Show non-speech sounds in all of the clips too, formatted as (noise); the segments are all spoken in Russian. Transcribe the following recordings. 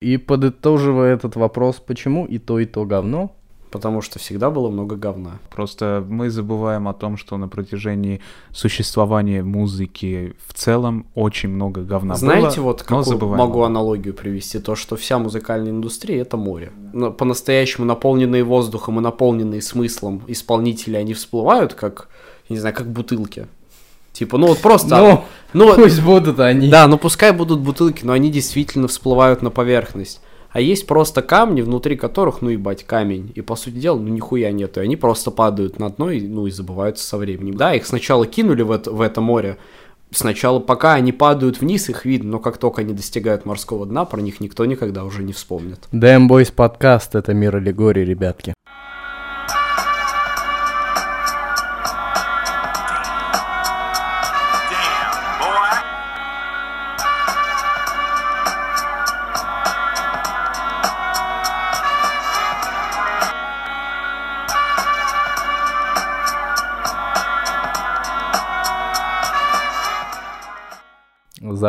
И подытоживая этот вопрос, почему и то, и то говно, Потому что всегда было много говна. Просто мы забываем о том, что на протяжении существования музыки в целом очень много говна Знаете, было, вот какую могу аналогию привести? То, что вся музыкальная индустрия — это море. Но По-настоящему наполненные воздухом и наполненные смыслом исполнители, они всплывают как, не знаю, как бутылки. Типа, ну вот просто... Ну, ну, пусть будут они. Да, ну пускай будут бутылки, но они действительно всплывают на поверхность. А есть просто камни, внутри которых, ну ебать, камень. И по сути дела, ну нихуя нету. И они просто падают на дно и, ну, и забываются со временем. Да, их сначала кинули в это, в это море. Сначала, пока они падают вниз, их видно, но как только они достигают морского дна, про них никто никогда уже не вспомнит. Damn Boys подкаст — это мир аллегории, ребятки.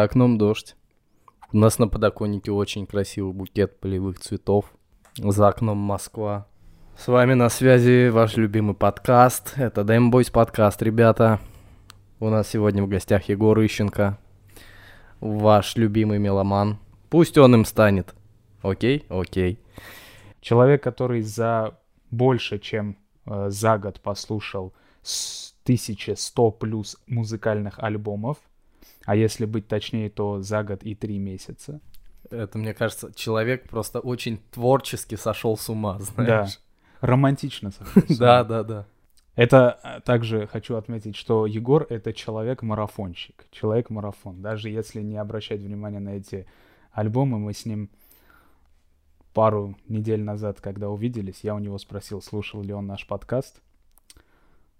За окном дождь. У нас на подоконнике очень красивый букет полевых цветов. За окном Москва. С вами на связи ваш любимый подкаст. Это Boys подкаст, ребята. У нас сегодня в гостях Егор Ищенко. Ваш любимый меломан. Пусть он им станет. Окей? Окей. Человек, который за больше, чем э, за год послушал с 1100 плюс музыкальных альбомов, а если быть точнее, то за год и три месяца. Это, мне кажется, человек просто очень творчески сошел с ума, Да, знаешь. романтично. сошел с Да, (laughs) ума. да, да. Это э, также хочу отметить, что Егор — это человек-марафонщик, человек-марафон. Даже если не обращать внимания на эти альбомы, мы с ним пару недель назад, когда увиделись, я у него спросил, слушал ли он наш подкаст.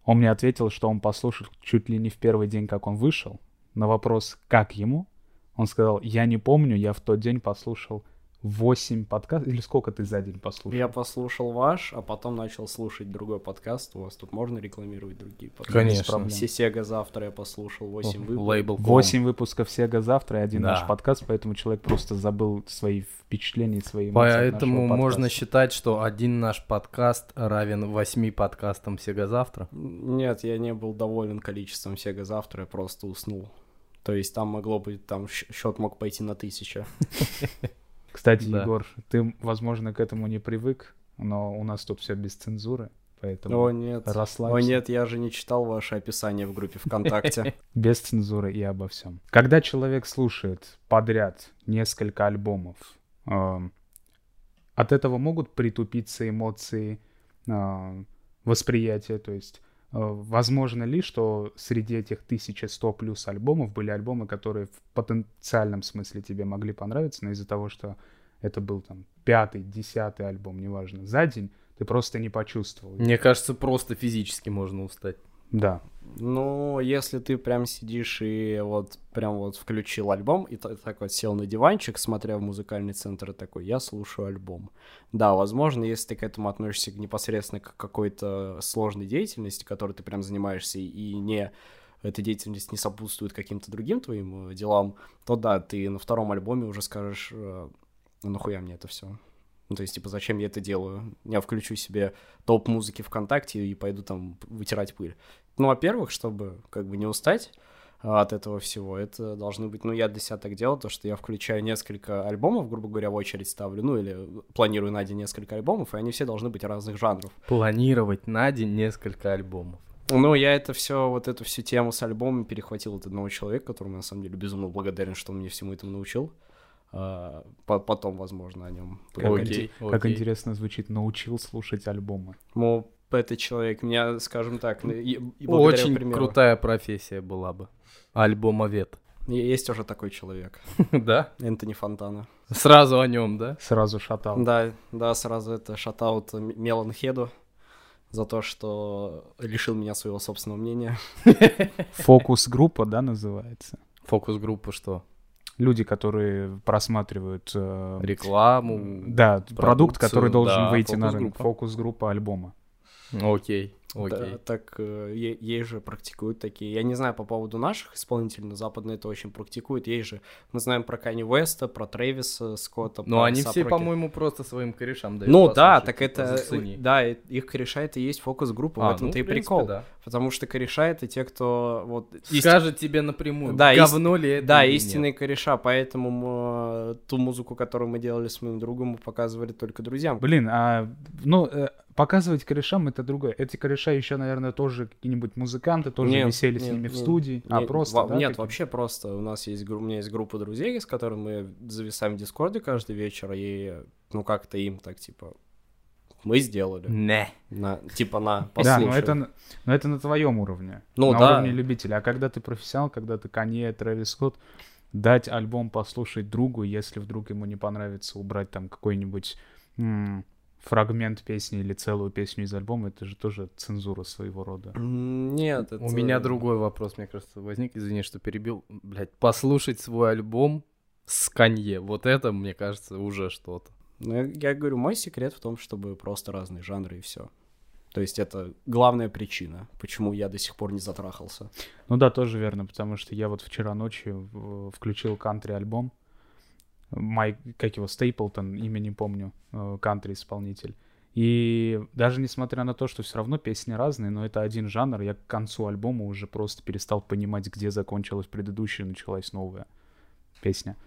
Он мне ответил, что он послушал чуть ли не в первый день, как он вышел. На вопрос, как ему, он сказал, я не помню, я в тот день послушал 8 подкастов. Или сколько ты за день послушал? Я послушал ваш, а потом начал слушать другой подкаст. У вас тут можно рекламировать другие подкасты? Конечно. проблем. Сесега завтра я послушал 8 выпусков. Лейбл. ком. 8 выпусков Сега завтра и один Да. наш подкаст, поэтому человек просто забыл свои впечатления, и свои Поэтому можно считать, что один наш подкаст равен восьми подкастам Сега завтра. Нет, я не был доволен количеством Сега завтра, я просто уснул. То есть там могло быть, там счет мог пойти на тысячу. (laughs) Кстати, Да. Егор, ты, возможно, к этому не привык, но у нас тут все без цензуры, поэтому О нет, расслабься. о нет, я же не читал ваше описание в группе ВКонтакте. (laughs) Без цензуры и обо всем. Когда человек слушает подряд несколько альбомов, эм, от этого могут притупиться эмоции, э, восприятие, то есть возможно ли, что среди этих 1100 плюс альбомов были альбомы, которые в потенциальном смысле тебе могли понравиться, но из-за того, что это был там пятый, десятый альбом, неважно, за день, ты просто не почувствовал. Мне кажется, просто физически можно устать. Да. Ну, если ты прям сидишь и вот прям вот включил альбом и та- так вот сел на диванчик, смотря в музыкальный центр, и такой, я слушаю альбом. Да, возможно, если ты к этому относишься непосредственно к какой-то сложной деятельности, которой ты прям занимаешься, и не эта деятельность не сопутствует каким-то другим твоим э, делам, то да, ты на втором альбоме уже скажешь, э, ну нахуя мне это все. Ну, то есть, типа, зачем я это делаю? Я включу себе топ музыки ВКонтакте и пойду там вытирать пыль. Ну, во-первых, чтобы как бы не устать а, от этого всего, это должны быть, ну, я для себя так делал, то, что я включаю несколько альбомов, грубо говоря, в очередь ставлю, ну, или планирую на день несколько альбомов, и они все должны быть разных жанров. Планировать на день несколько альбомов. Ну, я это все, вот эту всю тему с альбомом перехватил от одного человека, которому, я, на самом деле, безумно благодарен, что он мне всему этому научил. А, по- потом, возможно, о нем поговорим. Окей, Как окей. интересно звучит, научил слушать альбомы. Ну, этот человек меня, скажем так, благодаря Очень примеру. крутая профессия была бы. Альбомовед. Есть уже такой человек, (laughs) Да? Энтони Фонтана. Сразу о нем, да? Сразу шатал. Да, да, сразу это шатаут Мелан Хеду за то, что лишил меня своего собственного мнения. (laughs) Фокус-группа, да, называется? Фокус-группа что? Люди, которые просматривают... э, Рекламу? Да, продукт, который должен да, выйти на рынок. Фокус-группа альбома. Окей. Окей. Да, так э, е- есть же практикуют такие. Я не знаю по поводу наших исполнителей, но западные это очень практикуют. Есть же, мы знаем про Кани Уэста, про Трэвиса Скотта. Но про они A$AP все, по-моему, просто своим корешам дают Ну да, так это, да, их кореша это и есть фокус-группа, А, в этом-то ну, и принципе, прикол. да. Потому что кореша это те, кто вот... ист- Скажет тебе напрямую, Да, ист- говно ли это Да, или нет. истинные кореша, поэтому мы, э, ту музыку, которую мы делали с моим другом, мы показывали только друзьям. Блин, а, ну, э, показывать корешам это другое. Эти кореша еще, наверное, тоже какие-нибудь музыканты, тоже Нет, висели с нет, ними в нет. студии. а Не- просто, во- да, Нет, какие- вообще просто. У нас есть, у меня есть группа друзей, с которыми мы зависаем в Дискорде каждый вечер, и ну как-то им так, типа, мы сделали. Не. На, типа, на, Да, послушай. но это, на- но это на твоем уровне. Ну на да. уровне любителя. А когда ты профессионал, когда ты Канье, Трэвис Скотт, дать альбом послушать другу, если вдруг ему не понравится убрать там какой-нибудь м, фрагмент песни или целую песню из альбома, это же тоже цензура своего рода. Нет, это... У меня другой вопрос, мне кажется, возник. Извини, что перебил. Блять, послушать свой альбом с Канье. Вот это, мне кажется, уже что-то. Ну, я, я говорю, мой секрет в том, чтобы просто разные жанры и все. То есть это главная причина, почему я до сих пор не затрахался. Ну да, тоже верно, потому что я вот вчера ночью включил кантри-альбом. Майк, как его, Стейплтон, имя не помню, э, кантри-исполнитель. И даже несмотря на то, что все равно песни разные, но это один жанр, я к концу альбома уже просто перестал понимать, где закончилась предыдущая началась новая песня.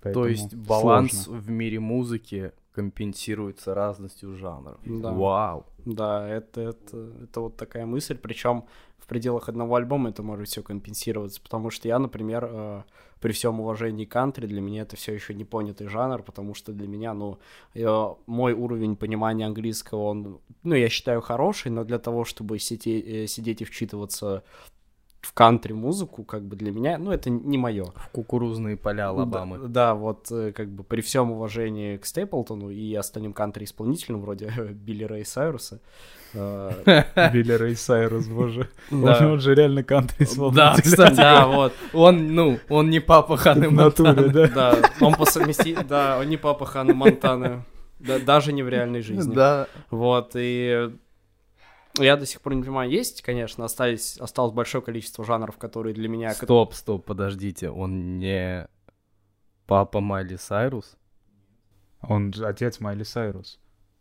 То Поэтому есть баланс сложно. в мире музыки компенсируется разностью жанров. Да. Вау. Да, это, это, это вот такая мысль, причем в пределах одного альбома это может все компенсироваться, потому что я, например, э, при всем уважении к кантри, для меня это все еще не понятый жанр, потому что для меня, ну, э, мой уровень понимания английского, он, ну, я считаю хороший, но для того, чтобы сидеть, э, сидеть и вчитываться в кантри-музыку, как бы для меня, ну, это не мое. В кукурузные поля Алабамы. Да, да, вот э, как бы при всем уважении к Стейплтону и остальным кантри-исполнителям, вроде (laughs) Билли Рэй Сайруса, э, (laughs) Билли Рэй Сайрус, боже. Он, же реально кантри Да, кстати. (laughs) Да, вот, Он, ну, он не папа Ханы Монтаны. да. он по совместительству, да, он не папа Ханы Монтаны, да, даже не в реальной жизни. Да. Вот, и я до сих пор не понимаю, есть, конечно, остались, осталось большое количество жанров, которые для меня... Стоп, стоп, подождите. Он не папа Майли Сайрус? Он же отец Майли Сайрус.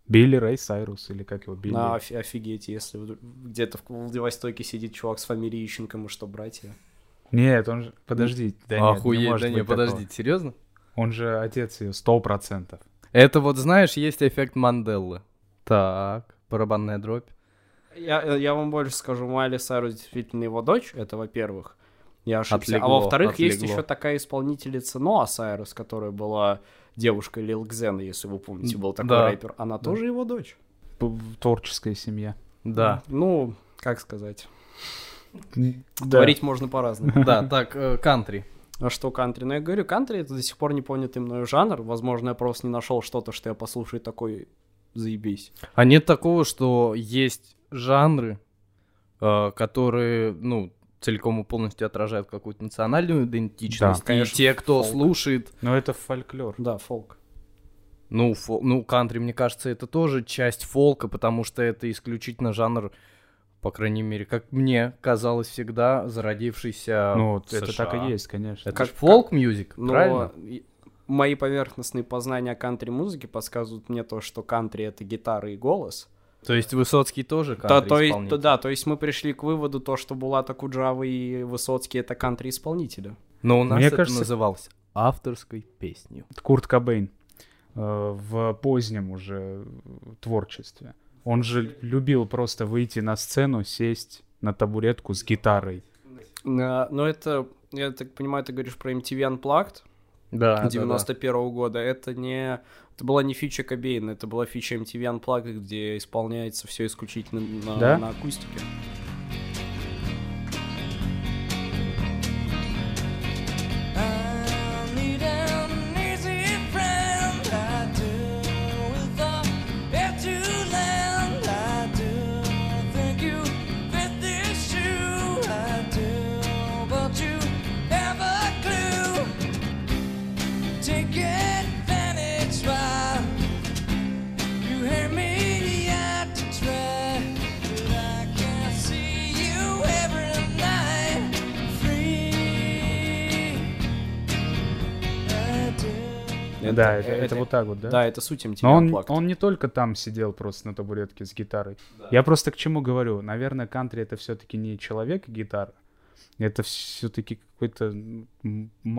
Билли Рэй Сайрус, или как его, Билли? На, офи- офигеть, если где-то в Владивостоке сидит чувак с фамилией Ищенко, мы что, братья? Нет, он же... Подожди, да нет, не Охуеть, может да не, быть такого. подождите, серьезно? Он же отец ее, сто процентов. Это вот, знаешь, есть эффект Манделлы. Так, барабанная дробь. Я, я вам больше скажу, Майли Сайрус действительно его дочь, это во-первых. Я ошибся. а Отлегло, во-вторых, есть отлегло. еще такая исполнительница Ноа Сайрус, которая была девушкой Лил Кзена, если вы помните, был такой Да. рэпер. Она тоже его дочь. Творческая семья. Да. Ну, как сказать. Да. Говорить можно по-разному. (laughs) Да, так, э, кантри. А что кантри? Ну, я говорю, кантри — это до сих пор не понятый мною жанр. Возможно, я просто не нашел что-то, что я послушаю такой заебись. А нет такого, что есть жанры, э, которые, ну, целиком и полностью отражают какую-то национальную идентичность. Да, и конечно, те, кто фолк. слушает, Но это фольклор. Да, фолк. ну, фо- ну, кантри, мне кажется, это тоже часть фолка, потому что это исключительно жанр, по крайней мере, как мне казалось всегда, зародившийся Ну, в это США. так и есть, конечно. Это Как- Но правильно? Мои поверхностные познания кантри-музыки подсказывают мне то, что кантри — это гитара и голос. То есть Высоцкий тоже то кантри-исполнитель? то- да, то есть мы пришли к выводу то, что Булата Куджава и Высоцкий — это кантри-исполнители. Но у нас Мне это кажется- называлось авторской песней. Курт Кобейн э, в позднем уже творчестве. Он же любил просто выйти на сцену, сесть на табуретку с гитарой. А, Но это, я так понимаю, ты говоришь про MTV Unplugged Да, 91 года. Это не... Это была не фича Кобейна, это была фича MTV Unplugged, где исполняется все исключительно на, Да? на акустике. Да, это, это вот так вот, да? Да, это суть MTV Но он, он не только там сидел просто на табуретке с гитарой. Я просто к чему говорю. Наверное, кантри это все-таки не человек и гитара. Это все-таки какой-то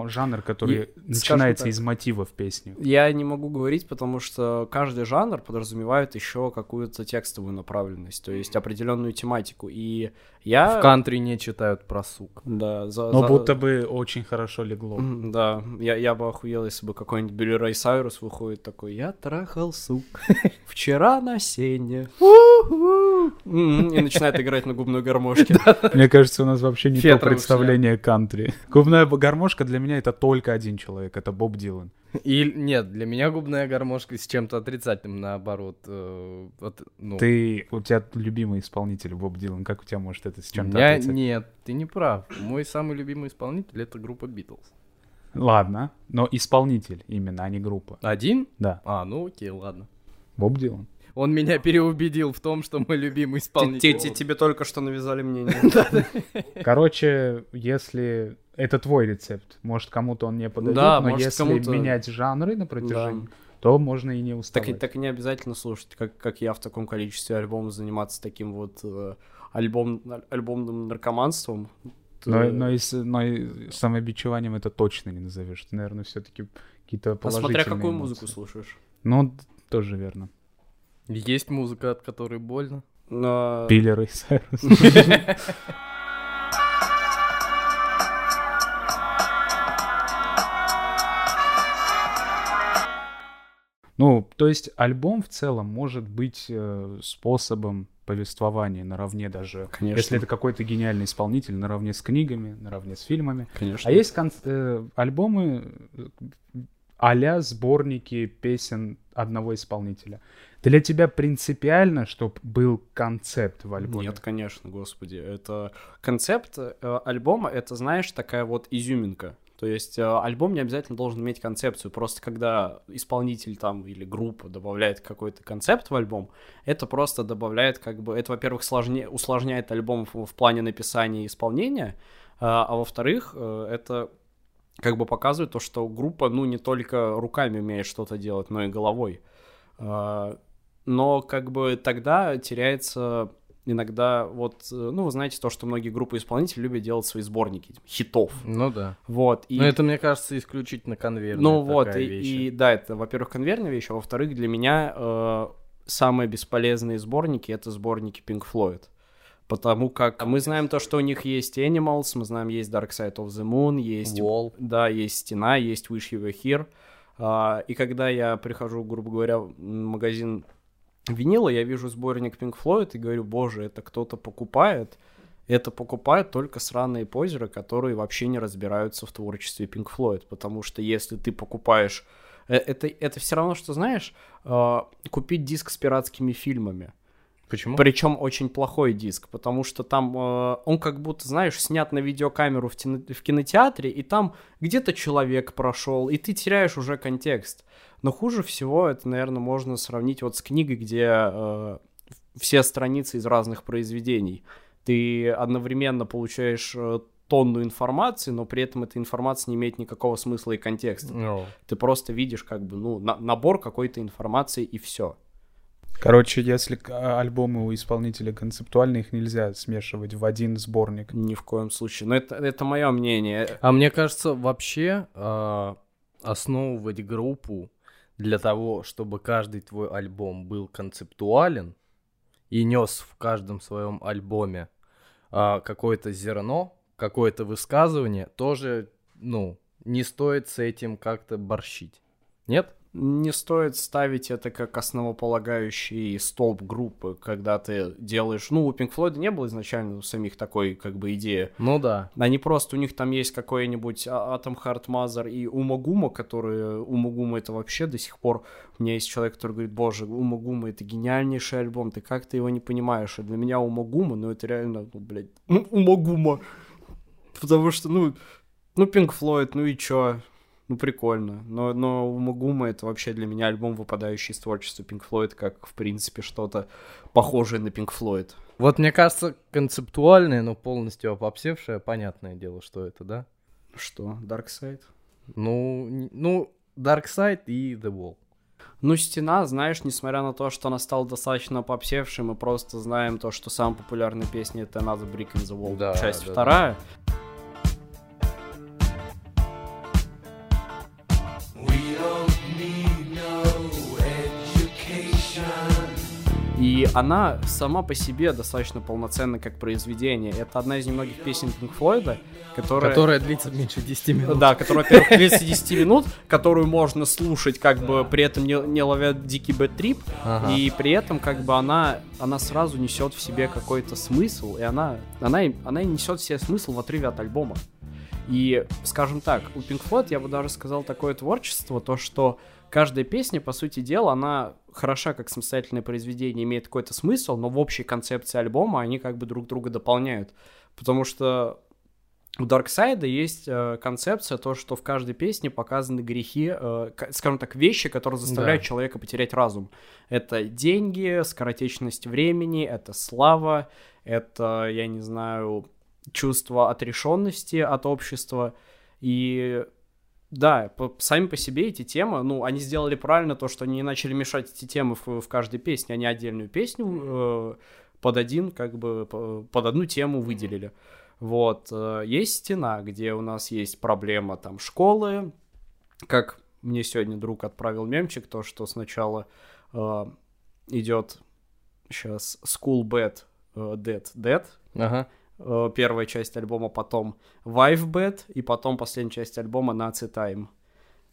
жанр, который И, начинается скажем из мотивов песни. Я не могу говорить, потому что каждый жанр подразумевает еще какую-то текстовую направленность, то есть определенную тематику. И я... В кантри не читают про сук. Да, за, Но за- будто бы очень хорошо легло. Да, я, я бы охуел, если бы какой-нибудь Билли Рэй Сайрус выходит такой, я трахал сук (laughs) вчера на сене. И начинает играть на губной гармошке. (laughs) Мне кажется, у нас вообще не то представление кантри. Губная гармошка для меня это только один человек, это Боб Дилан. И нет, для меня губная гармошка с чем-то отрицательным, наоборот. э, вот, ну, Ты, у тебя любимый исполнитель Боб Дилан, как у тебя может это с чем-то меня отрицать? нет, ты не прав. Мой самый любимый исполнитель это группа Битлз. Ладно, но исполнитель именно, а не группа. Один? Да, А, ну окей, ладно. Боб Дилан. Он меня переубедил в том, что мой любимый Те- исполнитель. те- Тебе только что навязали мнение. (laughs) Короче, если это твой рецепт, может кому-то он не подойдет, Да, но если менять жанры на протяжении, Да. то можно и не Так, и- уставать. так и не обязательно слушать, как, как я в таком количестве альбомов заниматься таким вот э, альбом, альбомным наркоманством. Но, но, и, с- но и самобичеванием это точно не назовешь. Ты, наверное, все-таки какие-то а положительные смотря какую эмоции. музыку слушаешь. Ну, тоже верно. Есть музыка, от которой больно. Но- Билли Рэй Сайрус. Ну, то есть альбом в целом может быть э, способом повествования наравне даже, Конечно. если это какой-то гениальный исполнитель, наравне с книгами, наравне с фильмами. Конечно. А есть кон- э, альбомы а сборники песен одного исполнителя. Для тебя принципиально, чтобы был концепт в альбоме? Нет, конечно, господи. Это концепт э, альбома, это, знаешь, такая вот изюминка. То есть э, альбом не обязательно должен иметь концепцию. Просто когда исполнитель там или группа добавляет какой-то концепт в альбом, это просто добавляет как бы... Это, во-первых, сложне... усложняет альбом в, в плане написания и исполнения, а, а во-вторых, э, это как бы показывает то, что группа, ну, не только руками умеет что-то делать, но и головой. А, Но как бы тогда теряется иногда вот, э, ну, вы знаете, то, что многие группы исполнителей любят делать свои сборники хитов. Ну да. Вот. И, Но это, мне кажется, исключительно конвейерная ну вот, и, вещь. и да, это, во-первых, конвейерная вещь, а во-вторых, для меня э, самые бесполезные сборники — это сборники Pink Floyd. Потому как мы знаем то, что у них есть Animals, мы знаем, есть Dark Side of the Moon, есть... Wall. Да, есть Стена, есть Wish You Were Here. А, и когда я прихожу, грубо говоря, в магазин винила, я вижу сборник Pink Floyd и говорю, боже, это кто-то покупает. Это покупают только сраные позеры, которые вообще не разбираются в творчестве Pink Floyd. Потому что если ты покупаешь... э, Это, это все равно, что, знаешь, э, купить диск с пиратскими фильмами. Почему? Причем очень плохой диск, потому что там э, он как будто, знаешь, снят на видеокамеру в, тино- в кинотеатре, и там где-то человек прошел, и ты теряешь уже контекст. Но хуже всего это, наверное, можно сравнить вот с книгой, где э, все страницы из разных произведений. Ты одновременно получаешь э, тонну информации, но при этом эта информация не имеет никакого смысла и контекста. Ну, Ты просто видишь как бы, ну, на- набор какой-то информации и все. Короче, если а, альбомы у исполнителя концептуальные, их нельзя смешивать в один сборник. Ни в коем случае. Но это, это мое мнение. А мне кажется, вообще а, основывать группу для того, чтобы каждый твой альбом был концептуален и нес в каждом своем альбоме а, какое-то зерно, какое-то высказывание, тоже, ну, не стоит с этим как-то борщить. Нет? Не стоит ставить это как основополагающий столб группы, когда ты делаешь... Ну, у Pink Floyd не было изначально у самих такой, как бы, идеи. Ну да. Они просто, у них там есть какой-нибудь а- Heart Mother и Умагума, которые... Умагума это вообще до сих пор... У меня есть человек, который говорит, боже, Умагума это гениальнейший альбом, ты как ты его не понимаешь? И для меня Умагума, ну это реально, ну, блядь, (laughs) Умагума. Потому что, ну, ну, Pink Floyd, ну и чё? Ну, прикольно. Но, но Умагума это вообще для меня альбом, выпадающий из творчества Pink Floyd, как, в принципе, что-то похожее на Pink Floyd. Вот мне кажется, концептуальное, но полностью опопсевшее, понятное дело, что это, да? Что, Dark Side? Ну, ну, Dark Side и The Wall. Ну, стена, знаешь, несмотря на то, что она стала достаточно попсевшей, мы просто знаем то, что самая популярная песня это Another Brick in the Wall, Да, часть да, вторая. We И она сама по себе достаточно полноценна как произведение. Это одна из немногих песен Pink Флойда, которая... Которая длится меньше 10 минут. Да, которая, во-первых, длится 10 минут, которую можно слушать, как бы при этом не, не ловя дикий бэт-трип, Ага. и при этом как бы она, она сразу несет в себе какой-то смысл, и она, она, она несет в себе смысл в отрыве от альбома. И, скажем так, у Pink Floyd, я бы даже сказал, такое творчество, то, что каждая песня, по сути дела, она хороша как самостоятельное произведение, имеет какой-то смысл, но в общей концепции альбома они как бы друг друга дополняют. Потому что у Дарксайда есть э, концепция, то, что в каждой песне показаны грехи, э, скажем так, вещи, которые заставляют Да. человека потерять разум. Это деньги, скоротечность времени, это слава, это, я не знаю, чувство отрешенности от общества. И да, по- сами по себе эти темы, ну, они сделали правильно то, что они не начали мешать эти темы в, в каждой песне, они отдельную песню э, под один, как бы, по- под одну тему выделили. Вот, э, есть стена, где у нас есть проблема там школы, как мне сегодня друг отправил мемчик, то, что сначала э, идет сейчас School Bad, э, Dead, Dead, Ага. Э, первая часть альбома, потом Wife Bad, и потом последняя часть альбома Nazi Time.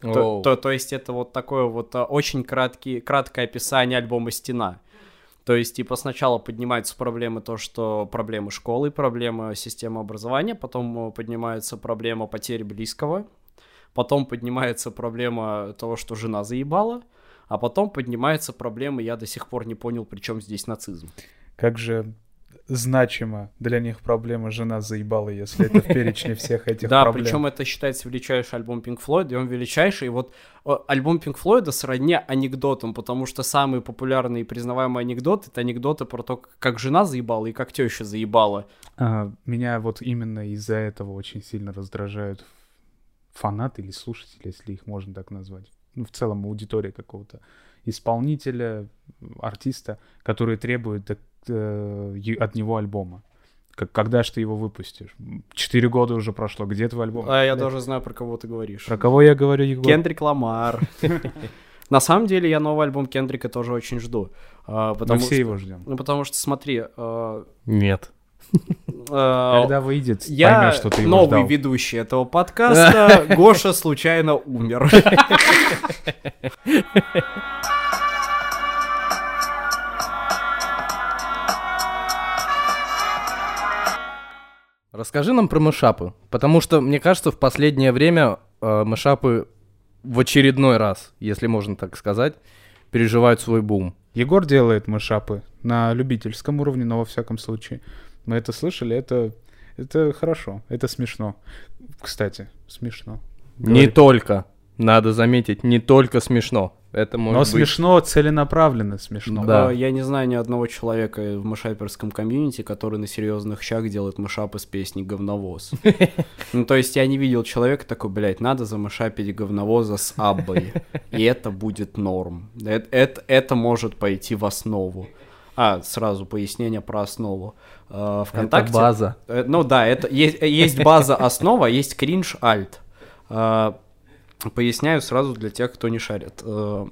То, то, то есть это вот такое вот а, очень краткий, краткое описание альбома «Стена». То есть, типа, сначала поднимаются проблемы, то, что проблемы школы, проблемы системы образования, потом э, поднимается проблема потери близкого, потом поднимается проблема того, что жена заебала, а потом поднимается проблема, я до сих пор не понял, при чем здесь нацизм. Как же значима для них проблема жена заебала, если это в перечне (laughs) всех этих Да, проблем. причем это считается величайший альбом Pink Floyd, и он величайший. И вот э, альбом Pink Floyd сродни анекдотам, потому что самые популярные и признаваемые анекдоты — это анекдоты про то, как жена заебала и как теща заебала. А, меня вот именно из-за этого очень сильно раздражают фанаты или слушатели, если их можно так назвать. Ну, в целом аудитория какого-то исполнителя, артиста, который требует так, э, от него альбома. Как, когда ж ты его выпустишь? Четыре года уже прошло, где твой альбом? А я даже знаю, про кого ты говоришь. Про кого я говорю, Егор? Кендрик Ламар. (laughs) На самом деле, я новый альбом Кендрика тоже очень жду. а, Мы Потому все что... его ждем. Ну, потому что, смотри, э, Нет. э, Когда выйдет, я поймешь, что ты его новый ждал. ведущий этого подкаста, (laughs) Гоша случайно умер. (laughs) Расскажи нам про мышапы, потому что, мне кажется, в последнее время э, мышапы в очередной раз, если можно так сказать, переживают свой бум. Егор делает мышапы на любительском уровне, но во всяком случае. Мы это слышали, это, это хорошо, это смешно. Кстати, смешно. Не Говорит. только, надо заметить, не только смешно. Это может Но быть... смешно, целенаправленно смешно. Да. Э, Я не знаю ни одного человека в мышаперском комьюнити, который на серьезных щах делает мышапы с песней «Говновоз». (laughs) Ну, то есть я не видел человека такой, блядь, надо замышапить говновоза с Аббой, и это будет норм. Это, это, это может пойти в основу. А, сразу пояснение про основу. Э, Это ВКонтакте... база. Э, Ну да, это есть, есть база основа, есть кринж альт. Э, Поясняю сразу для тех, кто не шарит. Э,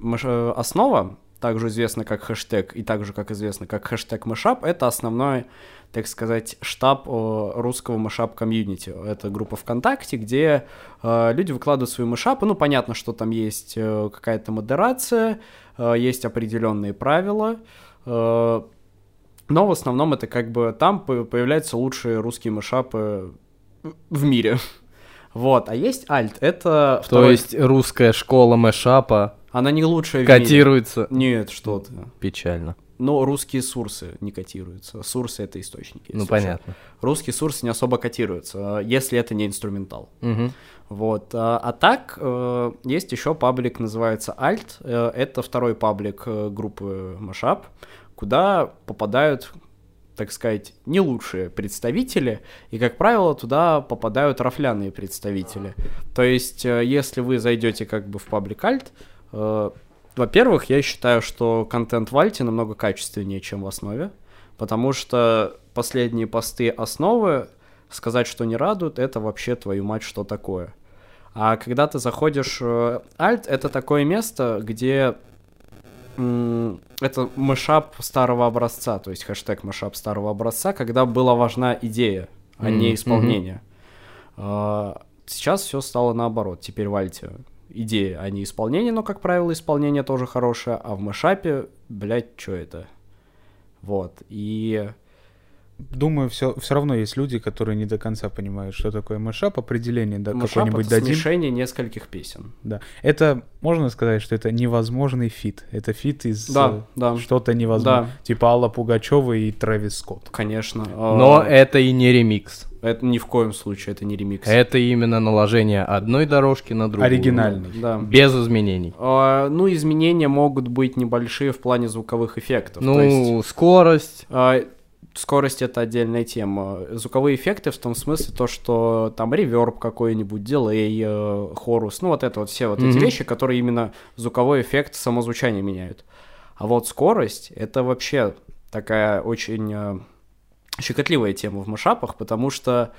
э, Основа, также известна как хэштег и также как известно как хэштег мышап, это основной, так сказать, штаб э, русского мышап комьюнити. Это группа ВКонтакте, где люди выкладывают свои мышапы. Ну, понятно, что там есть какая-то модерация, есть определенные правила. но в основном это как бы там по- появляются лучшие русские мышапы в мире. Вот, а есть альт, это То второй- есть русская школа мэшапа она не лучшая в мире. котируется... Нет, что ты. Печально. Но русские сурсы не котируются. Сурсы это источники. Ну, если понятно. Русские сурсы не особо котируются, если это не инструментал. Мгм. Вот. А, а так, э, есть еще паблик, называется Alt. Э, это второй паблик э, группы Mashup, куда попадают так сказать, не лучшие представители, и, как правило, туда попадают рафляные представители. То есть, э, если вы зайдете как бы в паблик альт, э, во-первых, я считаю, что контент в альте намного качественнее, чем в основе, потому что последние посты основы, сказать, что не радуют, это вообще твою мать, что такое. А когда ты заходишь в альт, это такое место, где это мышап старого образца, то есть хэштег мышап старого образца, когда была важна идея, а Мгм, не исполнение. А, Сейчас все стало наоборот. Теперь в альте идея, а не исполнение, но, как правило, исполнение тоже хорошее, а в мышапе, блядь, что это? Вот, и... Думаю, все, все равно есть люди, которые не до конца понимают, что такое mashup, определение да, какое-нибудь это дадим. смешение нескольких песен. Да. Это можно сказать, что это невозможный feat. Это feat из Да, э, да. что-то невозможно. Да. Типа Алла Пугачева и Travis Scott. Конечно. Но а, это и не ремикс. это ни в коем случае, это не ремикс. Это именно наложение одной дорожки на другую. Оригинальный. Да. Без изменений. А, ну, изменения могут быть небольшие в плане звуковых эффектов. То есть, Ну, скорость. а, скорость это отдельная тема. Звуковые эффекты в том смысле то, что там реверб какой-нибудь, дилей, э, хорус, ну вот это вот все вот эти Мгм. вещи, которые именно звуковой эффект, само звучание меняют. А вот скорость это вообще такая очень э, щекотливая тема в машапах, потому что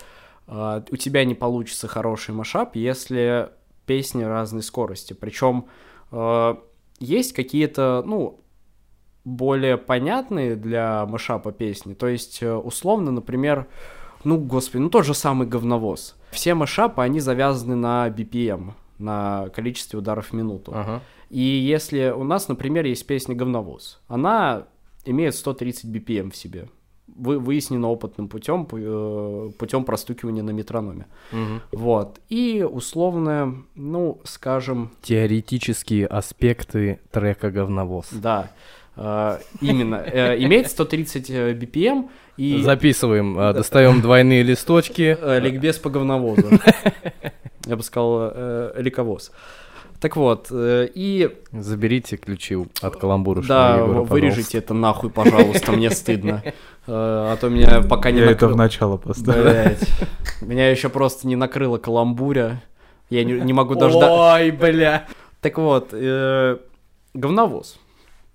э, у тебя не получится хороший машап, если песни разной скорости. Причем э, есть какие-то, ну, более понятные для машапа песни. То есть, э, условно, например, ну, господи, ну тот же самый говновоз. Все машапы, они завязаны на BPM, на количестве ударов в минуту. Ага. И если у нас, например, есть песня «Говновоз», она имеет 130 BPM в себе. Вы, выяснено опытным путем, путем простукивания на метрономе. Мгм. Вот. И условно, ну, скажем, Теоретические аспекты трека «Говновоз». да, э, именно, э, имеет 130 э, BPM и Записываем, а, достаем двойные листочки. э, ликбез по говновозу. Я бы сказал, ликовоз. Так вот, и Заберите ключи от каламбура. да, Егора, вырежите это нахуй, пожалуйста, мне стыдно. А то меня пока не Я это в начало поставил. Меня еще просто не накрыло каламбуря. Я не, не могу дождаться. Ой, бля. Так вот, говновоз.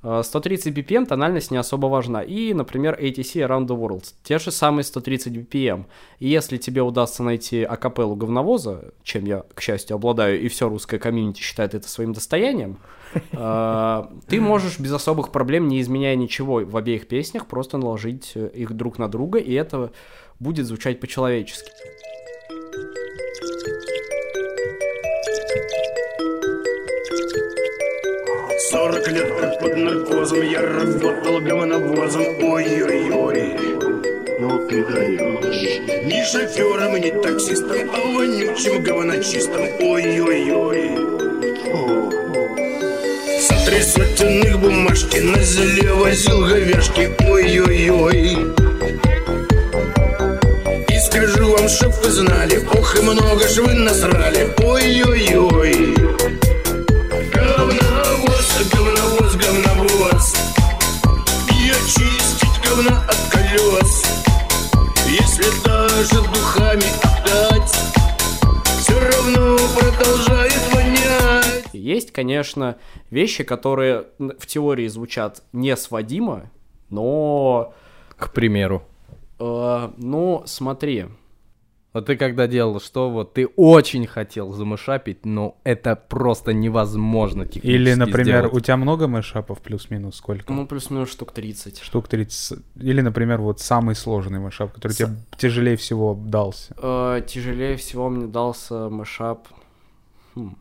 Э, 130 BPM тональность не особо важна. И, например, ATC Around the World. Те же самые 130 BPM. И если тебе удастся найти акапеллу говновоза, чем я, к счастью, обладаю, и все русское комьюнити считает это своим достоянием, э, (laughs) ты можешь без особых проблем, не изменяя ничего в обеих песнях, просто наложить их друг на друга, и это будет звучать по-человечески. Сорок лет под наркозом. Я работал говновозом Ой-ой-ой. Ну ты даешь Ни шофером, ни таксистом А вонючим говночистом Ой-ой-ой. Три сотенных бумажки На зеле возил говяжки. Ой-ой-ой. И скажу вам, чтоб вы знали Ох и много ж вы насрали. Ой-ой-ой Даже духами отдать. Все равно продолжает вонять. Есть, конечно, вещи, которые в теории звучат несводимо, но, К примеру. э, ну, смотри, Вот ты когда делал что, вот ты очень хотел замышапить, но это просто невозможно технически Или, например, сделать. у тебя много мышапов плюс-минус сколько? ну, плюс-минус штук 30. Штук 30. Или, например, вот самый сложный мышап, который С- тебе тяжелее всего дался. Э, тяжелее всего мне дался мышап. Хм.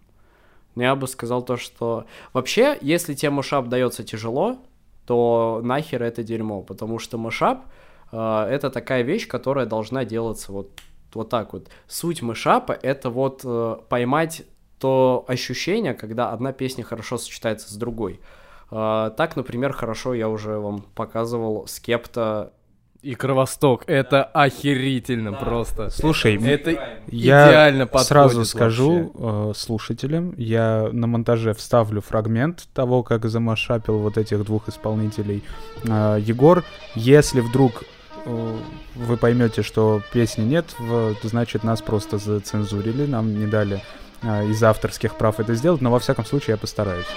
Ну, Я бы сказал то, что... Вообще, если тебе мышап дается тяжело, то нахер это дерьмо, потому что мышап э, это такая вещь, которая должна делаться вот, вот так вот. Суть мышапа — это вот э, поймать то ощущение, когда одна песня хорошо сочетается с другой. Э, так, например, хорошо я уже вам показывал Скепта И Кровосток, это охерительно просто. Слушай, Это я идеально подходит сразу скажу вообще. э, слушателям, я на монтаже вставлю фрагмент того, как замашапил вот этих двух исполнителей э, Егор. Если вдруг вы поймете, что песни нет, значит нас просто зацензурили, нам не дали э, из авторских прав это сделать, но во всяком случае я постараюсь.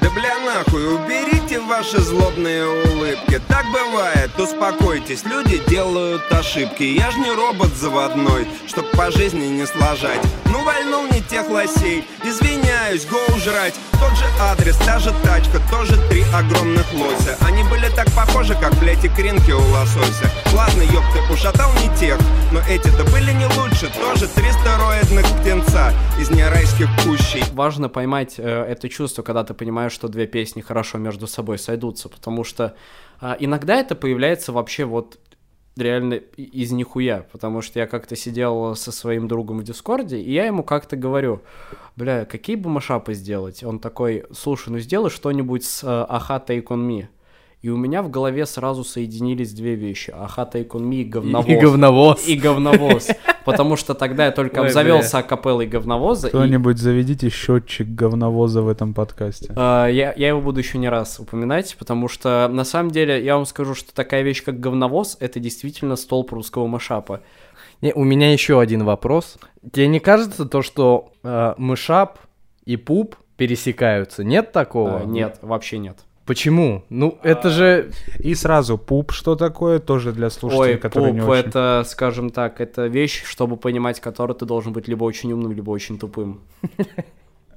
Да бля нахуй, уберите ваши злобные улыбки. Так бывает, успокойтесь, люди делают ошибки. Я ж не робот заводной, чтоб по жизни не сложать Ну вальнул не тех лосей, извиняюсь, гоу жрать. Тот же адрес, та же тачка, тоже три огромных лося. Они были так похожи, как, блять, икринки у лосося. Ладно, ёб ты, ушатал не тех, но эти-то были не лучше. Тоже три стероидных птенца из нерайских кущей. Важно поймать э, это чувство, когда ты понимаешь, что две песни хорошо между собой сойдутся, потому что а, иногда это появляется вообще вот реально из нихуя, потому что я как-то сидел со своим другом в Дискорде, и я ему как-то говорю, бля, какие бы машапы сделать? Он такой, слушай, ну сделай что-нибудь с э, Аха Take On Me. И у меня в голове сразу соединились две вещи. Аха Take On Me и говновоз. И говновоз. И говновоз. Потому что тогда я только Ой, обзавелся акапеллой говновоза. и- Кто-нибудь заведите счетчик говновоза в этом подкасте. А, Я, я его буду еще не раз упоминать, потому что на самом деле я вам скажу, что такая вещь, как говновоз, это действительно столб русского машапа. Не, у меня еще один вопрос. Тебе не кажется то, что э, мышап и пуп пересекаются? Нет такого? А, нет, вообще нет. Почему? Ну, это же... И сразу пуп, что такое, тоже для слушателей, Ой, которые не пуп, очень... это, скажем так, это вещь, чтобы понимать которую ты должен быть либо очень умным, либо очень тупым. (laughs)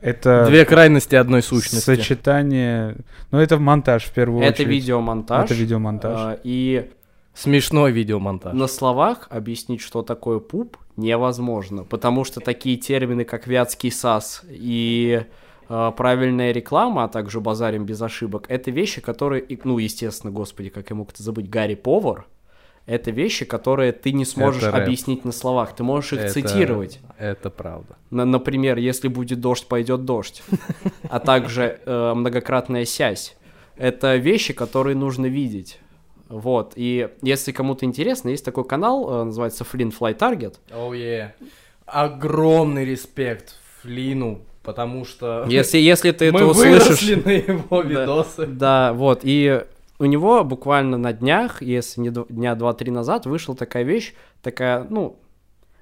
Это Две крайности одной сущности. сочетание... Ну, это монтаж в первую это очередь. видеомонтаж. Это видеомонтаж. а, И Смешной видеомонтаж. на словах объяснить, что такое пуп, невозможно, потому что такие термины, как вятский сас и правильная реклама, а также базарим без ошибок, это вещи, которые, ну, естественно, господи, как я мог это забыть, Гарри Повар, это вещи, которые ты не сможешь Это рэп. объяснить на словах, ты можешь их Это- цитировать. Это правда. На- например, если будет дождь, пойдет дождь. А также э, многократная сязь. Это вещи, которые нужно видеть. Вот. И если кому-то интересно, есть такой канал, э, называется Flint Fly Target. Oh, yeah. Огромный респект Флину, потому что Если, если ты (laughs) это услышишь... (laughs) на его Да. видосы. Да, вот. И у него буквально на днях, если не дня два-три назад, вышла такая вещь, такая, ну,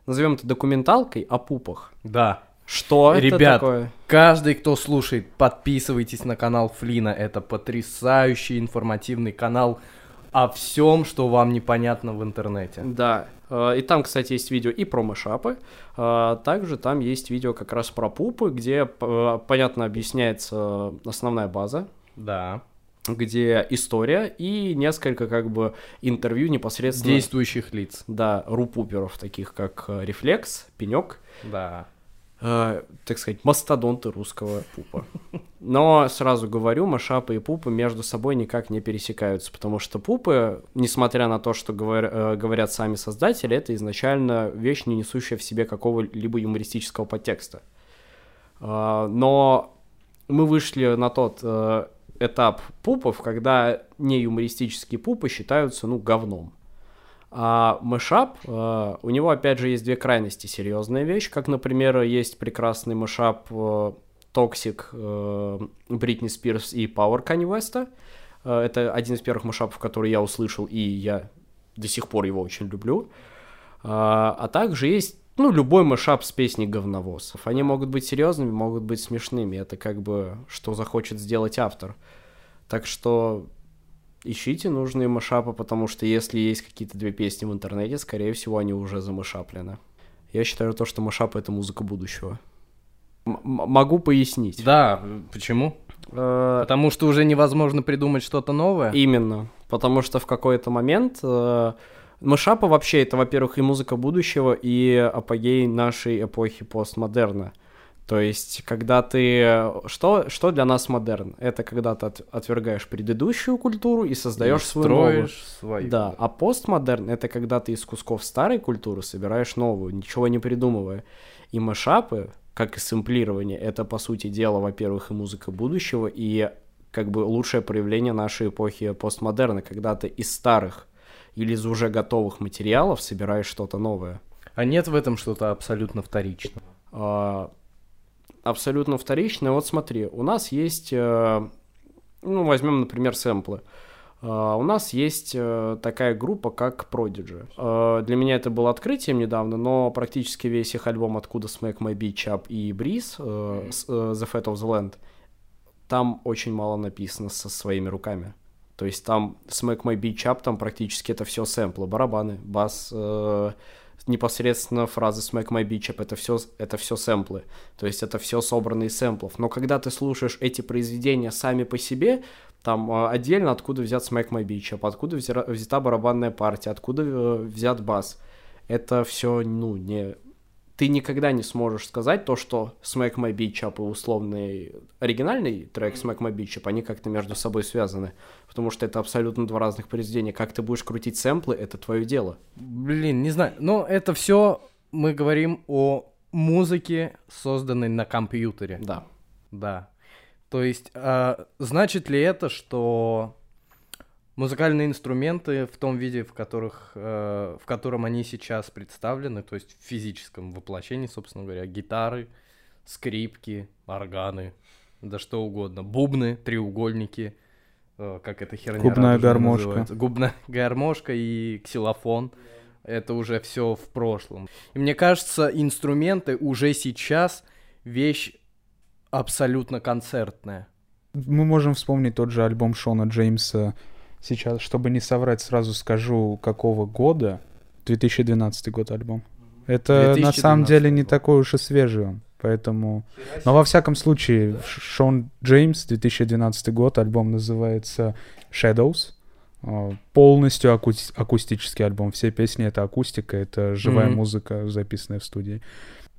назовем это документалкой о пупах. Да. Что это Ребят, такое? Каждый, кто слушает, подписывайтесь на канал Флина. Это потрясающий информативный канал о всем, что вам непонятно в интернете. Да. Э, И там, кстати, есть видео и про мышапы. а Также там есть видео как раз про пупы, где п- понятно объясняется основная база, Да. где история и несколько как бы интервью непосредственно... Действующих лиц. Да, рупуперов, таких как э, Рефлекс, Пенек, Да. Э, так сказать, мастодонты русского пупа. (laughs) Но сразу говорю, машапы и пупы между собой никак не пересекаются, потому что пупы, несмотря на то, что говор- э, говорят сами создатели, это изначально вещь, не несущая в себе какого-либо юмористического подтекста. А, Но мы вышли на тот э, этап пупов, когда не юмористические пупы считаются, ну, говном. А mashup, э, у него, опять же, есть две крайности. Серьезная вещь, как, например, есть прекрасный mashup э, Toxic э, Бритни Спирс и Kanye West. Э, Это один из первых mashup ов, который я услышал, и я до сих пор его очень люблю. А, а также есть, ну, любой мышап с песней говновозов. Они могут быть серьезными, могут быть смешными. Это как бы, что захочет сделать автор. Так что ищите нужные мышапы, потому что если есть какие-то две песни в интернете, скорее всего, они уже замышаплены. Я считаю то, что мышап — это музыка будущего. М- могу пояснить. Да, почему? Э, Потому что уже невозможно придумать что-то новое. Именно. Потому что в какой-то момент э, мышапы вообще это, во-первых, и музыка будущего, и апогей нашей эпохи постмодерна. То есть, когда ты... Что, что для нас модерн? Это когда ты от- отвергаешь предыдущую культуру и создаешь И свою новую. свою. Да, а постмодерн — это когда ты из кусков старой культуры собираешь новую, ничего не придумывая. И мышапы, как и сэмплирование, это, по сути дела, во-первых, и музыка будущего, и как бы лучшее проявление нашей эпохи постмодерна, когда ты из старых или из уже готовых материалов собираешь что-то новое. А нет в этом что-то абсолютно вторичного. А, абсолютно вторичное. Вот смотри, у нас есть, э, ну, возьмем, например, сэмплы. А, У нас есть э, такая группа, как Prodigy. Э, Для меня это было открытием недавно, но практически весь их альбом «Откуда Smack My Beach Up» и «Breeze», э, э, «The Fat of the Land», там очень мало написано со своими руками. То есть там Smack My Beach Up, там практически это все сэмплы, барабаны, бас, э, непосредственно фразы Smack My Beach Up, это все, это все сэмплы. То есть это все собрано из сэмплов. Но когда ты слушаешь эти произведения сами по себе, там э, отдельно откуда взят Smack My Beach Up, откуда взя- взята барабанная партия, откуда э, взят бас. Это все, ну, не... Ты никогда не сможешь сказать то, что Smack My Beach Up и условный оригинальный трек Smack My Beach Up, они как-то между собой связаны. Потому что это абсолютно два разных произведения. Как ты будешь крутить сэмплы, это твое дело. Блин, не знаю. Но это все мы говорим о музыке, созданной на компьютере. Да. Да. То есть, а, значит ли это, что музыкальные инструменты в том виде, в, которых, э, в котором они сейчас представлены, то есть в физическом воплощении, собственно говоря, гитары, скрипки, органы, да что угодно, бубны, треугольники, э, как эта херня Губная гармошка. называется. Губная (laughs) гармошка и ксилофон. Это уже все в прошлом. И мне кажется, инструменты уже сейчас вещь абсолютно концертная. Мы можем вспомнить тот же альбом Шона Джеймса. Сейчас, чтобы не соврать, сразу скажу, какого года. 2012 год альбом. Это на самом 2012 деле не такой уж и свежий он. Поэтому... Но во всяком случае, Шон Джеймс, 2012 год, альбом называется Shadows. Э, Полностью акус- акустический альбом. Все песни — это акустика, это живая Мгм. музыка, записанная в студии.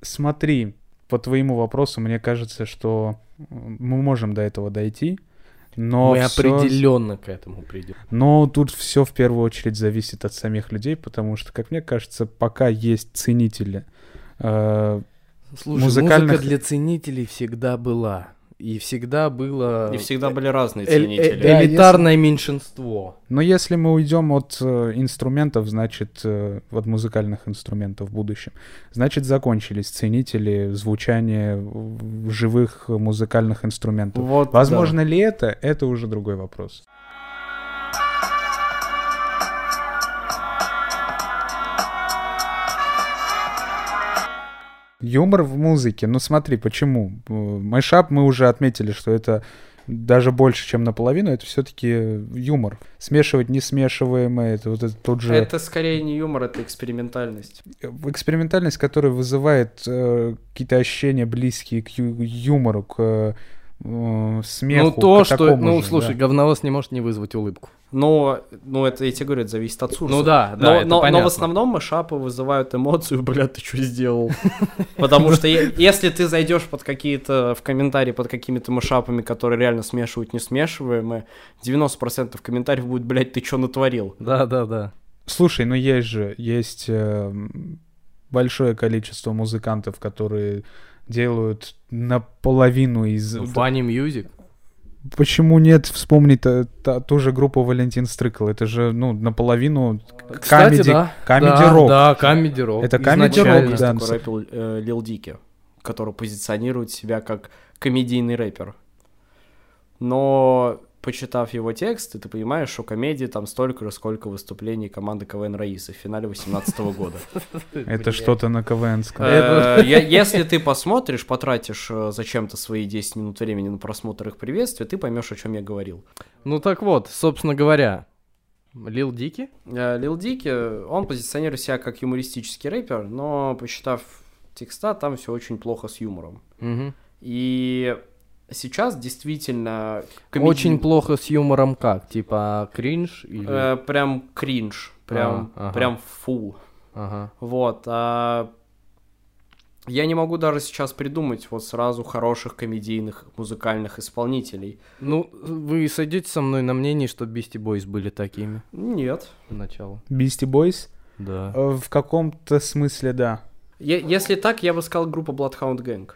Смотри, по твоему вопросу, мне кажется, что мы можем до этого дойти, но Мы всё- определенно к этому придем. но тут все в первую очередь зависит от самих людей, потому что, как мне кажется, пока есть ценители э, Слушай, Музыкальных- музыка для ценителей всегда была. И всегда было И всегда были разные эль- э- ценители. Да, элитарное меньшинство. Но если мы уйдем от э, инструментов, значит, э, от музыкальных инструментов в будущем, значит, закончились ценители звучания живых музыкальных инструментов. Вот, Возможно ли это? Это уже другой вопрос. Юмор в музыке. Ну смотри, почему? Э, Мэшап мы уже отметили, что это даже больше, чем наполовину, это все-таки юмор. Смешивать несмешиваемое, это вот это тот же Это скорее не юмор, это экспериментальность. экспериментальность, которая вызывает э, какие-то ощущения близкие к ю- юмору, к э, смеху. ну то, к что... такому Ну, же, слушай, да. говновоз не может не вызвать улыбку. Но, ну, это, я тебе говорю, это зависит от сурса. Ну да, да, но, это но, но понятно. в основном мышапы вызывают эмоцию, (laughs) блядь, ты что сделал? (laughs) Потому что если ты зайдешь под какие-то, в комментарии под какими-то мышапами, которые реально смешивают несмешиваемые, 90% комментариев будет, блядь, ты что натворил? Да, да, да. Слушай, ну есть же, есть э, большое количество музыкантов, которые делают наполовину из... Funny Music. Почему нет вспомнить та- та- ту же группу Валентин Стрыкал? Это же, ну, наполовину Кстати, комеди, да. комеди да, рок. Да, комеди рок. Это rock, Есть да. такой рэпер э, Лил Дики, который позиционирует себя как комедийный рэпер. Но, почитав его тексты, ты понимаешь, что комедии там столько же, сколько выступлений команды КВН Раисы в финале 2018 года. Это что-то на КВН сказал. Э, Если ты посмотришь, потратишь э, зачем-то свои 10 минут времени на просмотр их приветствия, ты поймешь, о чем я говорил. Ну так вот, собственно говоря, Лил Дики? Э, Лил Дики, он позиционирует себя как юмористический рэпер, но, посчитав текста, там все очень плохо с юмором. И сейчас действительно... комеди- Очень плохо с юмором как? Типа кринж или... э, прям кринж, прям, А, ага. прям фу. Ага. Вот. а Я не могу даже сейчас придумать вот сразу хороших комедийных музыкальных исполнителей. Ну, вы сойдете со мной на мнении, что Beastie Boys были такими Нет. поначалу? Beastie Boys? Да. Э, В каком-то смысле, да. Е- если так, я бы сказал группа Bloodhound Gang.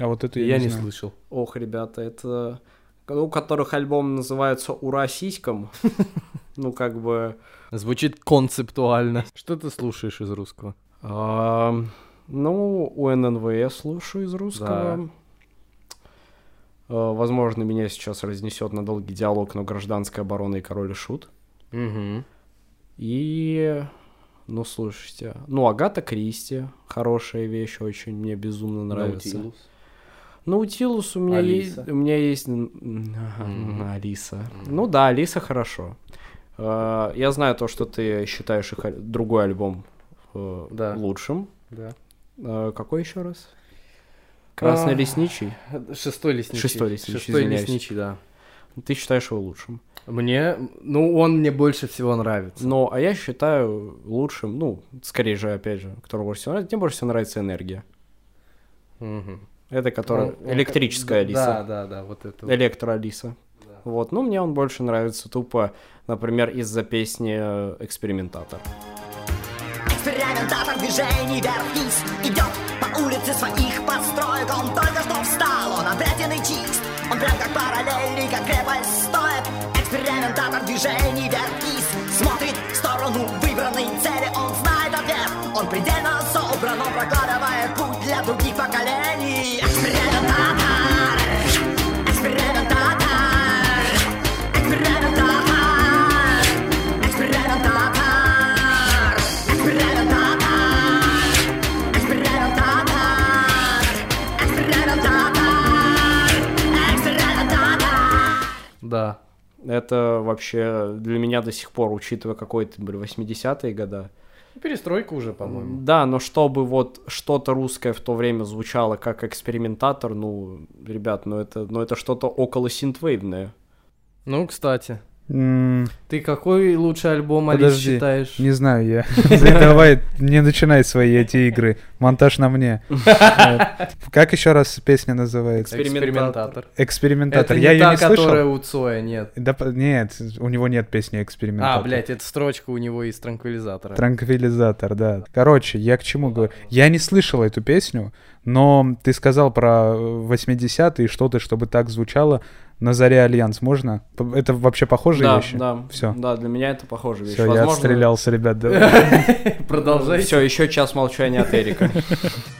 А вот это Я я, не знаю. слышал. Ох, ребята, это... У которых альбом называется «Ура сиськам». (laughs) Ну, как бы... Звучит концептуально. Что ты слушаешь из русского? а, Ну, у ННВ я слушаю из русского. Возможно, меня сейчас разнесет на долгий диалог, но гражданская оборона и король и шут. И, ну, слушайте, ну, Агата Кристи, хорошая вещь, очень мне безумно нравится. Наутилус. Наутилус у меня есть, у меня есть ага, Алиса. Ну да, Алиса хорошо. Э, Я знаю то, что ты считаешь их другой альбом э, Да. лучшим. Да. Э, Какой еще раз? Красный А, лесничий. Шестой лесничий. Шестой лесничий, Шестой извиняюсь. лесничий, да. Ты считаешь его лучшим. Мне, ну, он мне больше всего нравится. Но, а я считаю лучшим, ну, скорее же, опять же, который больше всего нравится, мне больше всего нравится энергия. Мгм. Это которая Он- он электрическая как- Да, Алиса. да, да, вот это. вот. Электро-Алиса. Вот, ну, мне он больше нравится тупо, например, из-за песни э, «Экспериментатор». Экспериментатор движений вверх-вниз Идет по улице своих построек Он только что встал, он опрятен и чист Он прям как параллельный, как крепость стоит Экспериментатор движений вверх-вниз Смотрит в сторону выбранной цели Он знает ответ, он предельно собран Он прокладывает других поколений Да. Это вообще для меня до сих пор, учитывая какой это были 80-е года. Перестройка уже, по-моему. Да, но чтобы вот что-то русское в то время звучало как экспериментатор, ну, ребят, ну это, ну это что-то около синтвейвное. Ну, кстати. Ты какой лучший альбом Алис Подожди, считаешь? Не знаю я. (laughs) (laughs) Давай, не начинай свои эти игры. Монтаж на мне. (laughs) Как еще раз песня называется? Экспериментатор. Экспериментатор. Я не ее не которая слышал. у Цоя, нет. Нет, у него нет песни экспериментатор. А, блядь, это строчка у него из транквилизатора. Транквилизатор, да. Короче, я к чему говорю? Я не слышал эту песню, но ты сказал про э, 80-е, что-то, чтобы так звучало. На заре Альянс можно? Это вообще похожие да, вещи? да, Всё. Да, для меня это похоже вещь. Все, я Возможно, отстрелялся, ребят. (laughs) Продолжай. Все, еще час молчания от Эрика. (laughs)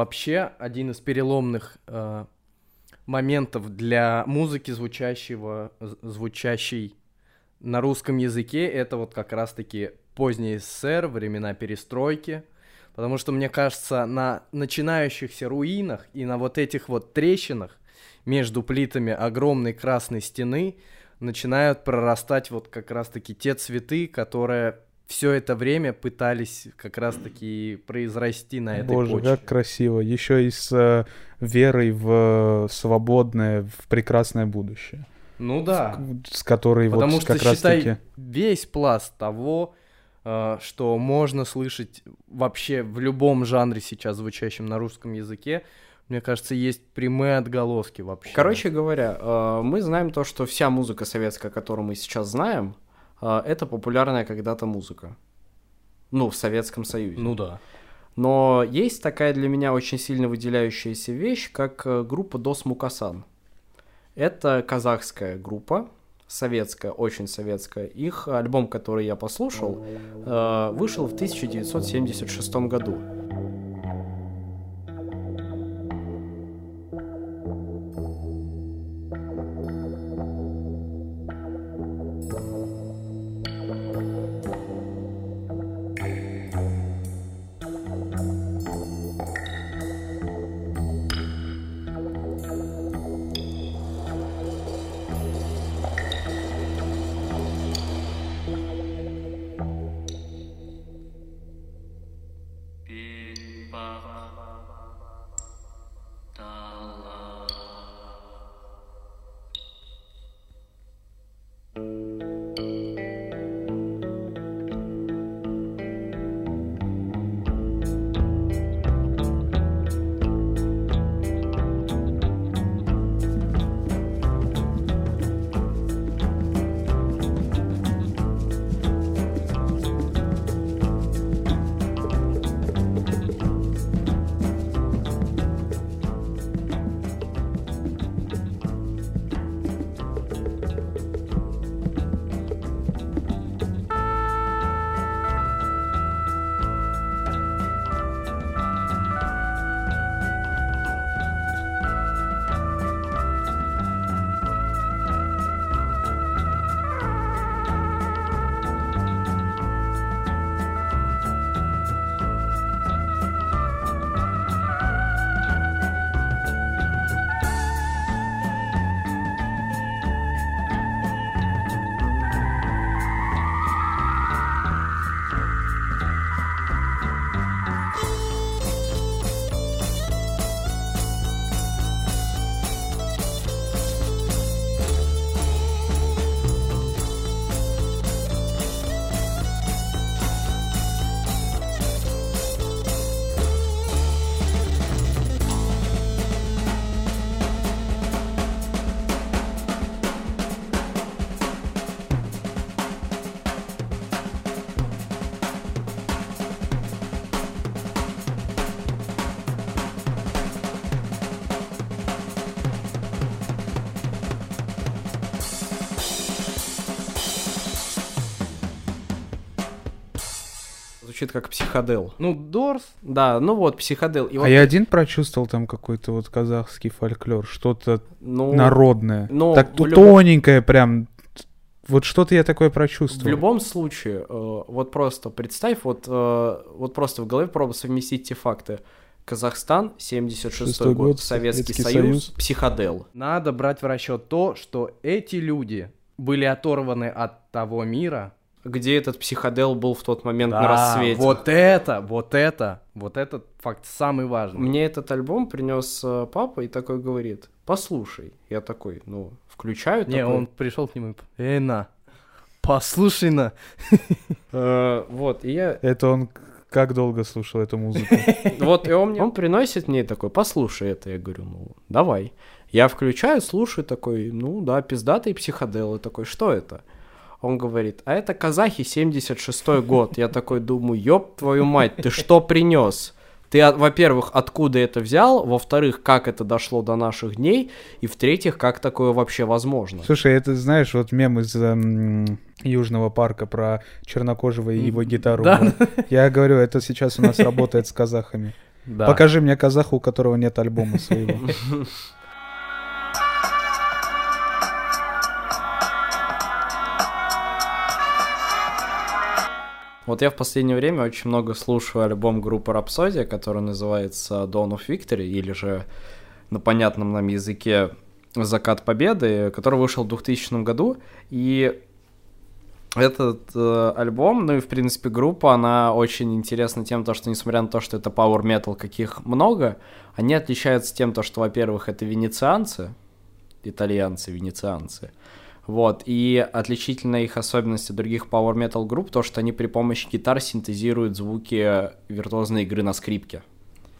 Вообще, один из переломных э, моментов для музыки, звучащего, звучащей на русском языке, это вот как раз-таки поздний СССР, времена перестройки. Потому что, мне кажется, на начинающихся руинах и на вот этих вот трещинах между плитами огромной красной стены начинают прорастать вот как раз-таки те цветы, которые все это время пытались как раз-таки произрасти на этой Боже, почве. как красиво. Еще и с э, верой в э, свободное, в прекрасное будущее. Ну да. С которой Потому вот что, как раз считай, таки... весь пласт того, э, что можно слышать вообще в любом жанре сейчас звучащем на русском языке, мне кажется, есть прямые отголоски вообще. Короче говоря, э, мы знаем то, что вся музыка советская, которую мы сейчас знаем, это популярная когда-то музыка. Ну, в Советском Союзе. Ну да. Но есть такая для меня очень сильно выделяющаяся вещь, как э, группа Дос Мукасан. Это казахская группа, советская, очень советская. Их альбом, который я послушал, э, вышел в 1976 году. Звучит как психодел. Ну, Дорс. Да, ну вот, психодел. И вот, А я один прочувствовал там какой-то вот казахский фольклор, что-то ну, народное. ну, так в любом- тоненькое прям. Вот что-то я такое В прочувствовал. любом случае, э, вот просто представь, вот, э, вот просто в голове пробуй совместить те факты. Казахстан, 76 Шестой год, год, Советский, Советский Союз, Союз. психодел. Надо брать в расчет то, что эти люди были оторваны от того мира. Где этот психодел был в тот момент на Да, рассвете. Вот это, вот это, вот этот факт самый важный. Мне этот альбом принес э, папа и такой говорит, послушай. Я такой, ну, включаю Не, такой. он пришел к нему и... Эй, на, послушай на. (laughs) Э, вот, и я... Это он как долго слушал эту музыку? (laughs) Вот, и он мне... Он приносит мне такой, послушай это. Я говорю, ну, давай. Я включаю, слушаю, такой, ну, да, пиздатый психодел. И такой, что это? Он говорит, а это казахи 76-й год. Я такой думаю, ёб твою мать, ты что принес? Ты, от- во-первых, откуда это взял? Во-вторых, как это дошло до наших дней? И в-третьих, как такое вообще возможно? Слушай, это знаешь, вот мем из эм, Южного парка про чернокожего и его гитару. Да. Я говорю, это сейчас у нас (laughs) работает с казахами. Да. Покажи мне казаха, у которого нет альбома своего. (laughs) Вот я в последнее время очень много слушаю альбом группы Рапсодия, который называется Dawn of Victory, или же на понятном нам языке Закат Победы, который вышел в 2000 году. И этот э, альбом, ну и в принципе группа, она очень интересна тем, то, что несмотря на то, что это Power Metal, каких много, они отличаются тем, то, что, во-первых, это венецианцы, итальянцы, венецианцы, вот, и отличительная их особенность от других Power Metal групп, то, что они при помощи гитар синтезируют звуки виртуозной игры на скрипке.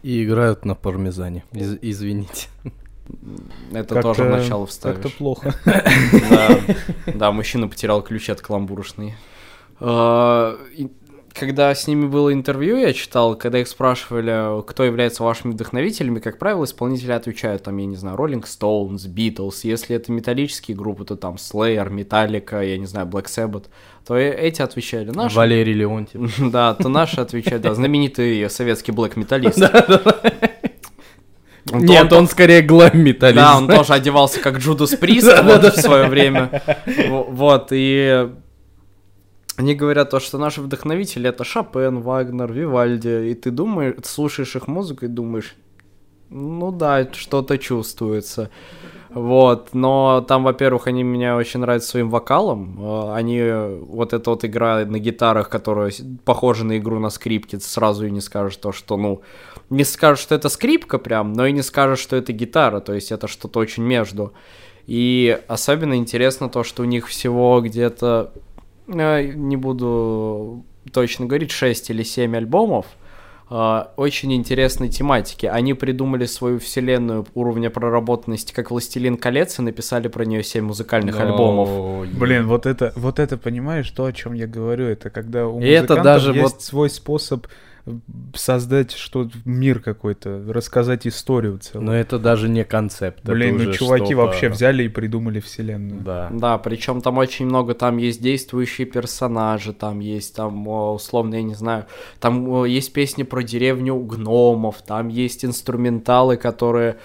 И играют на пармезане. Из- извините. Это тоже Как-то- начало вставишь. Как-то плохо. (laughs) Да, да, мужчина потерял ключи от каламбурочной. Когда с ними было интервью, я читал, когда их спрашивали, кто является вашими вдохновителями, как правило, исполнители отвечают, там, я не знаю, Rolling Stones, Beatles. Если это металлические группы, то там Slayer, Metallica, я не знаю, Black Sabbath, то э- эти отвечали. Наши Валерий Леонтьев. (laughs) Да, то наши отвечают, да, знаменитый советский блэк-металлист. Он Нет, то- он скорее глэм-металлист. Да, он тоже одевался как Джудас (laughs) Прист вот, в свое время. Во- Вот, и они говорят то, что наши вдохновители это Шопен, Вагнер, Вивальди, и ты думаешь, слушаешь их музыку и думаешь, ну да, что-то чувствуется. Вот, но там, во-первых, они меня очень нравятся своим вокалом. Э, Они, вот это вот игра на гитарах, которая похожа на игру на скрипке, сразу и не скажешь то, что, ну, не скажешь, что это скрипка прям, но и не скажешь, что это гитара, то есть это что-то очень между. И особенно интересно то, что у них всего где-то, не буду точно говорить, 6 или 7 альбомов, э, очень интересной тематики. Они придумали свою вселенную уровня проработанности как «Властелин колец» и написали про нее 7 музыкальных альбомов. Ой. Блин, вот это, вот это, понимаешь, то, о чем я говорю, это когда у И это музыкантов даже есть вот- свой способ создать что мир какой-то, рассказать историю целую. Но это даже не концепт. Блин, ну чуваки что-то- вообще взяли и придумали вселенную. Да. Да, причем там очень много, там есть действующие персонажи, там есть, там, условно, я не знаю, там есть песни про деревню гномов, там есть инструменталы, которые,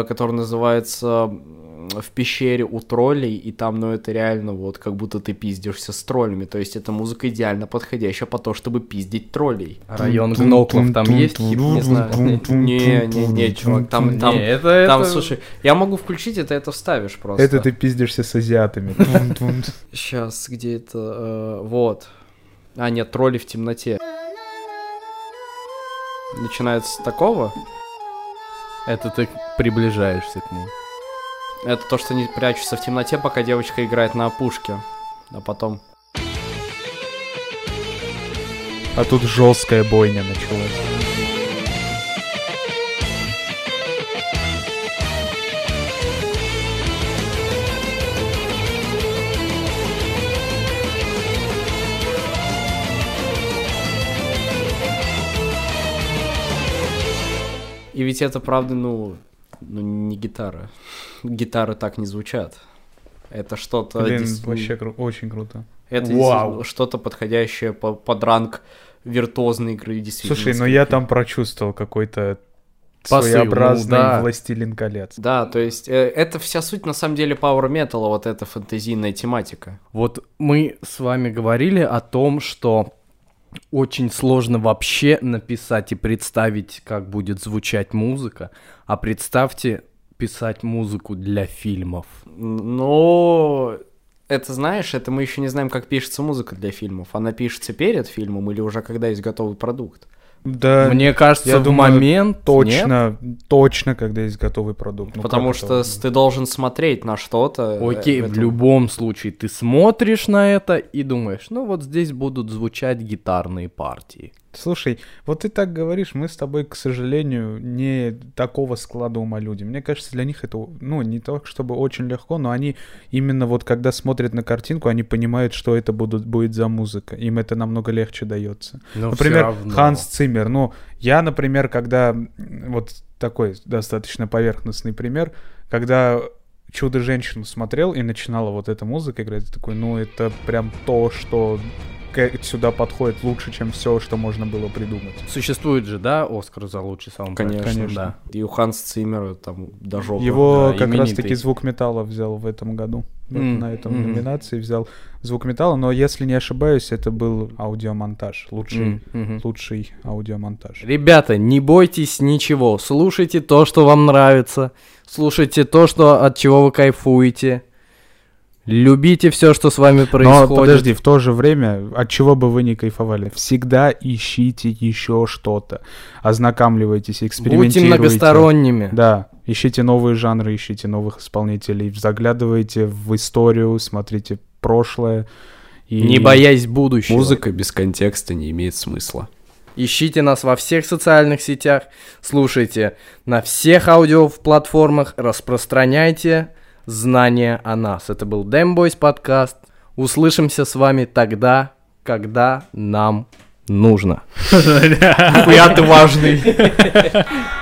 э, которые называются м, в пещере у троллей, и там, ну, это реально вот как будто ты пиздишься с троллями, то есть это музыка идеально подходящая по то, чтобы пиздить троллей. Район Гноклов там есть? Не знаю, не, не, не, чувак, там, там, Не, это, там, это- слушай, я могу включить это, это вставишь просто. Это ты пиздишься с азиатами. Сейчас, где это? э, вот. А, нет, тролли в темноте. Начинается с такого. Это ты приближаешься к ней. Это то, что они прячутся в темноте, пока девочка играет на опушке. А потом... А тут жесткая бойня началась. И ведь это, правда, ну, ну не гитара. Гитары так не звучат. Это что-то... Блин, дес- вообще кру- очень круто. Это Вау. действительно что-то подходящее по- под ранг виртуозной игры действительно. Слушай, ну я там прочувствовал какой-то Посыл, ну своеобразный да. «Властелин колец». Да, то есть э, это вся суть на самом деле Power Metal, вот эта фэнтезийная тематика. Вот мы с вами говорили о том, что очень сложно вообще написать и представить, как будет звучать музыка. А представьте писать музыку для фильмов. Но это, знаешь, это мы еще не знаем, как пишется музыка для фильмов. Она пишется перед фильмом или уже когда есть готовый продукт. Да, Мне кажется, я в думаю, момент нет? точно, точно, когда есть готовый продукт. Ну, Потому что это? ты должен смотреть на что-то. э, Окей, в этом. любом случае ты смотришь на это и думаешь, ну вот здесь будут звучать гитарные партии. Слушай, вот ты так говоришь, мы с тобой, к сожалению, не такого склада ума люди. Мне кажется, для них это, ну, не так, чтобы очень легко, но они именно вот когда смотрят на картинку, они понимают, что это будут, будет за музыка. Им это намного легче дается. Но Например, всё равно. Ханс Циммер. Ну, я, например, когда... Вот такой достаточно поверхностный пример, когда Чудо-женщину смотрел и начинала вот эта музыка играть, такой, ну, это прям то, что сюда подходит лучше, чем все, что можно было придумать. Существует же, да, Оскар за лучший саундтрек? Конечно, Конечно. да. И у Ханса Циммера там даже Его да, как раз именитый. таки звук металла взял в этом году. М, На этом мгм. номинации взял звук металла, но если не ошибаюсь, это был аудиомонтаж. Лучший, мгм. лучший аудиомонтаж. Ребята, не бойтесь ничего. Слушайте то, что вам нравится. Слушайте то, что, от чего вы кайфуете. Любите все, что с вами происходит. Но подожди, в то же время, от чего бы вы ни кайфовали, всегда ищите еще что-то. Ознакомливайтесь, Будьте экспериментируйте. многосторонними. Да, ищите новые жанры, ищите новых исполнителей, заглядывайте в историю, смотрите прошлое. И... Не боясь будущего. Музыка без контекста не имеет смысла. Ищите нас во всех социальных сетях, слушайте на всех аудиоплатформах, распространяйте знания о нас. Это был Demboys подкаст. Услышимся с вами тогда, когда нам нужно. (laughs) Нихуя ты важный. (laughs)